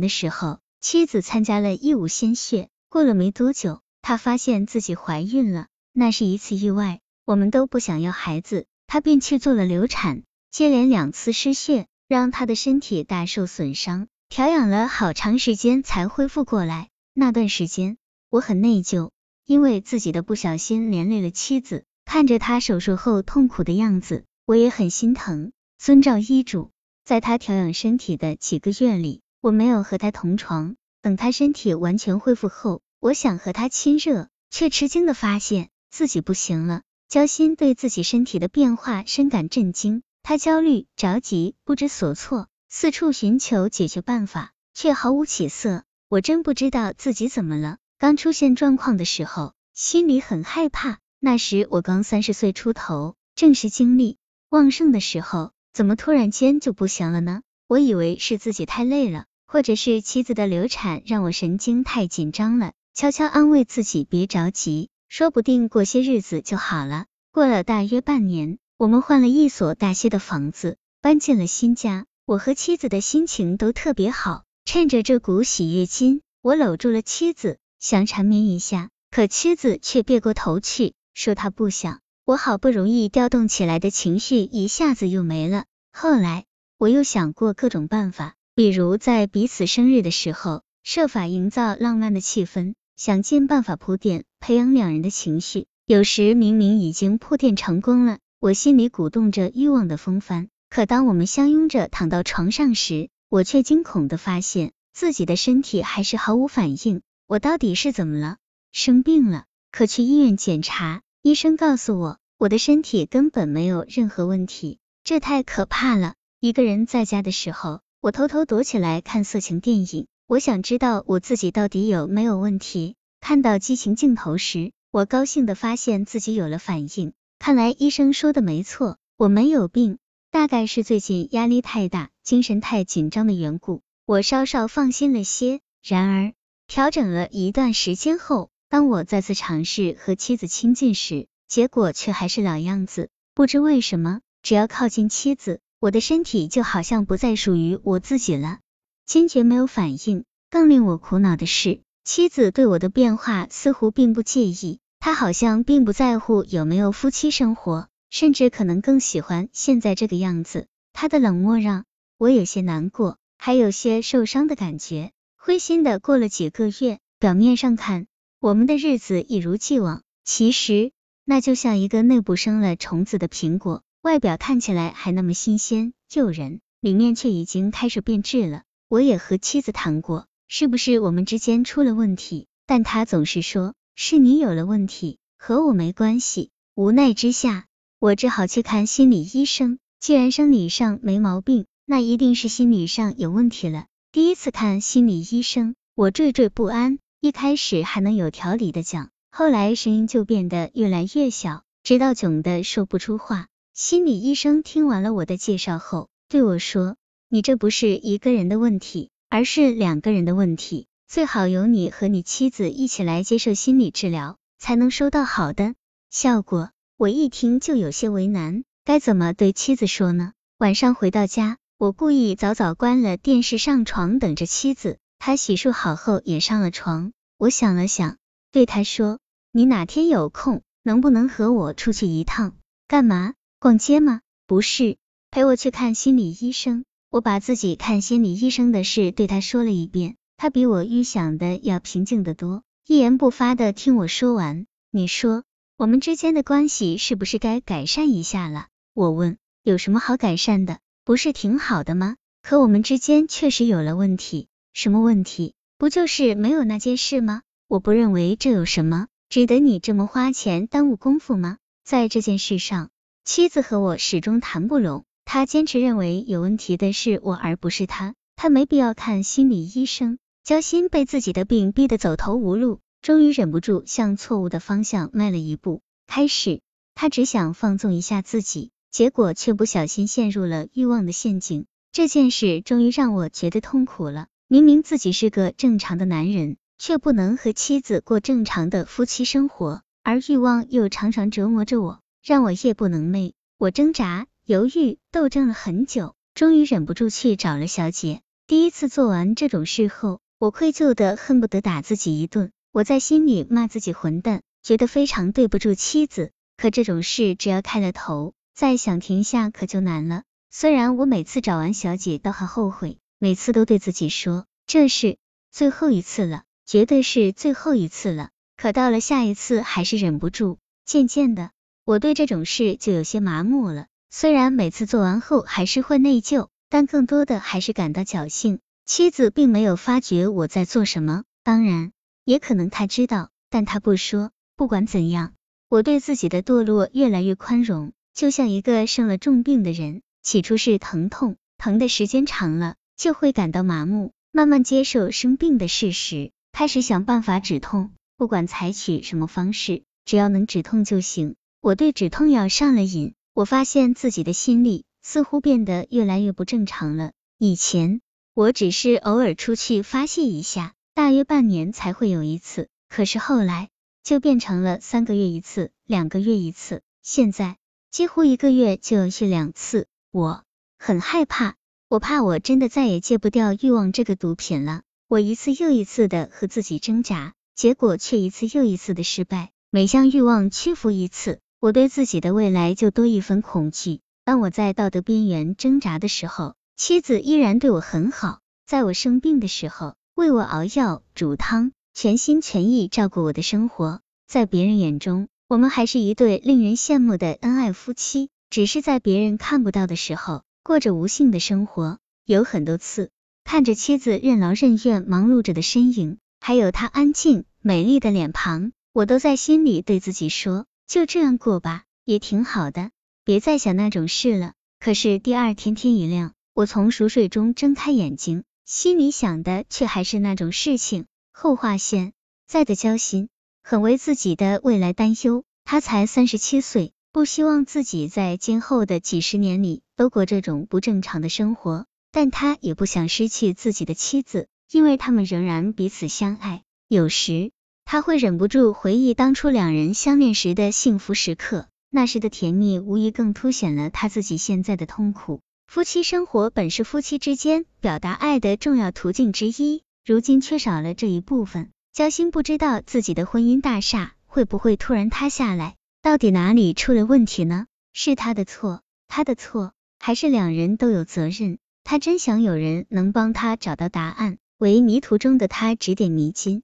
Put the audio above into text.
的时候，妻子参加了义务献血，过了没多久，她发现自己怀孕了，那是一次意外。我们都不想要孩子，她便去做了流产，接连两次失血，让她的身体大受损伤，调养了好长时间才恢复过来。那段时间，我很内疚，因为自己的不小心连累了妻子。看着她手术后痛苦的样子，我也很心疼。遵照医嘱，在她调养身体的几个月里，我没有和他同床。等他身体完全恢复后，我想和他亲热，却吃惊的发现自己不行了。焦心对自己身体的变化深感震惊，他焦虑、着急、不知所措，四处寻求解决办法，却毫无起色。我真不知道自己怎么了。刚出现状况的时候，心里很害怕。那时我刚三十岁出头，正是精力旺盛的时候，怎么突然间就不行了呢？我以为是自己太累了，或者是妻子的流产让我神经太紧张了，悄悄安慰自己别着急，说不定过些日子就好了。过了大约半年，我们换了一所大些的房子，搬进了新家，我和妻子的心情都特别好。趁着这股喜悦劲，我搂住了妻子，想缠绵一下，可妻子却别过头去。说她不想，我好不容易调动起来的情绪一下子又没了。后来我又想过各种办法，比如在彼此生日的时候，设法营造浪漫的气氛，想尽办法铺垫，培养两人的情绪。有时明明已经铺垫成功了，我心里鼓动着欲望的风帆，可当我们相拥着躺到床上时，我却惊恐的发现自己的身体还是毫无反应。我到底是怎么了？生病了？可去医院检查。医生告诉我，我的身体根本没有任何问题，这太可怕了。一个人在家的时候，我偷偷躲起来看色情电影，我想知道我自己到底有没有问题。看到激情镜头时，我高兴的发现自己有了反应。看来医生说的没错，我没有病，大概是最近压力太大，精神太紧张的缘故。我稍稍放心了些。然而，调整了一段时间后。当我再次尝试和妻子亲近时，结果却还是老样子。不知为什么，只要靠近妻子，我的身体就好像不再属于我自己了，坚决没有反应。更令我苦恼的是，妻子对我的变化似乎并不介意，她好像并不在乎有没有夫妻生活，甚至可能更喜欢现在这个样子。她的冷漠让我有些难过，还有些受伤的感觉。灰心的过了几个月，表面上看。我们的日子一如既往，其实那就像一个内部生了虫子的苹果，外表看起来还那么新鲜诱人，里面却已经开始变质了。我也和妻子谈过，是不是我们之间出了问题？但他总是说是你有了问题，和我没关系。无奈之下，我只好去看心理医生。既然生理上没毛病，那一定是心理上有问题了。第一次看心理医生，我惴惴不安。一开始还能有条理的讲，后来声音就变得越来越小，直到囧的说不出话。心理医生听完了我的介绍后，对我说：“你这不是一个人的问题，而是两个人的问题，最好由你和你妻子一起来接受心理治疗，才能收到好的效果。”我一听就有些为难，该怎么对妻子说呢？晚上回到家，我故意早早关了电视，上床等着妻子。他洗漱好后也上了床，我想了想，对他说：“你哪天有空，能不能和我出去一趟？干嘛？逛街吗？不是，陪我去看心理医生。”我把自己看心理医生的事对他说了一遍，他比我预想的要平静的多，一言不发的听我说完。你说，我们之间的关系是不是该改善一下了？我问，有什么好改善的？不是挺好的吗？可我们之间确实有了问题。什么问题？不就是没有那件事吗？我不认为这有什么，值得你这么花钱耽误功夫吗？在这件事上，妻子和我始终谈不拢，他坚持认为有问题的是我而不是他，他没必要看心理医生。焦心被自己的病逼得走投无路，终于忍不住向错误的方向迈了一步。开始，他只想放纵一下自己，结果却不小心陷入了欲望的陷阱。这件事终于让我觉得痛苦了。明明自己是个正常的男人，却不能和妻子过正常的夫妻生活，而欲望又常常折磨着我，让我夜不能寐。我挣扎、犹豫、斗争了很久，终于忍不住去找了小姐。第一次做完这种事后，我愧疚的恨不得打自己一顿。我在心里骂自己混蛋，觉得非常对不住妻子。可这种事只要开了头，再想停下可就难了。虽然我每次找完小姐都很后悔，每次都对自己说这是最后一次了，绝对是最后一次了。可到了下一次，还是忍不住。渐渐的，我对这种事就有些麻木了。虽然每次做完后还是会内疚，但更多的还是感到侥幸。妻子并没有发觉我在做什么，当然。也可能他知道，但他不说。不管怎样，我对自己的堕落越来越宽容，就像一个生了重病的人，起初是疼痛，疼的时间长了就会感到麻木，慢慢接受生病的事实，开始想办法止痛，不管采取什么方式，只要能止痛就行。我对止痛药上了瘾，我发现自己的心理似乎变得越来越不正常了。以前我只是偶尔出去发泄一下。大约半年才会有一次，可是后来就变成了三个月一次，两个月一次，现在几乎一个月就去两次。我很害怕，我怕我真的再也戒不掉欲望这个毒品了。我一次又一次的和自己挣扎，结果却一次又一次的失败。每向欲望屈服一次，我对自己的未来就多一分恐惧。当我在道德边缘挣扎的时候，妻子依然对我很好。在我生病的时候。为我熬药煮汤，全心全意照顾我的生活。在别人眼中，我们还是一对令人羡慕的恩爱夫妻。只是在别人看不到的时候，过着无性的生活。有很多次，看着妻子任劳任怨忙碌着的身影，还有她安静美丽的脸庞，我都在心里对自己说：就这样过吧，也挺好的，别再想那种事了。可是第二天天一亮，我从熟睡中睁开眼睛。心里想的却还是那种事情。后话现在的交心很为自己的未来担忧。他才三十七岁，不希望自己在今后的几十年里都过这种不正常的生活，但他也不想失去自己的妻子，因为他们仍然彼此相爱。有时他会忍不住回忆当初两人相恋时的幸福时刻，那时的甜蜜无疑更凸显了他自己现在的痛苦。夫妻生活本是夫妻之间表达爱的重要途径之一，如今缺少了这一部分，焦心不知道自己的婚姻大厦会不会突然塌下来，到底哪里出了问题呢？是他的错，他的错，还是两人都有责任？他真想有人能帮他找到答案，为迷途中的他指点迷津。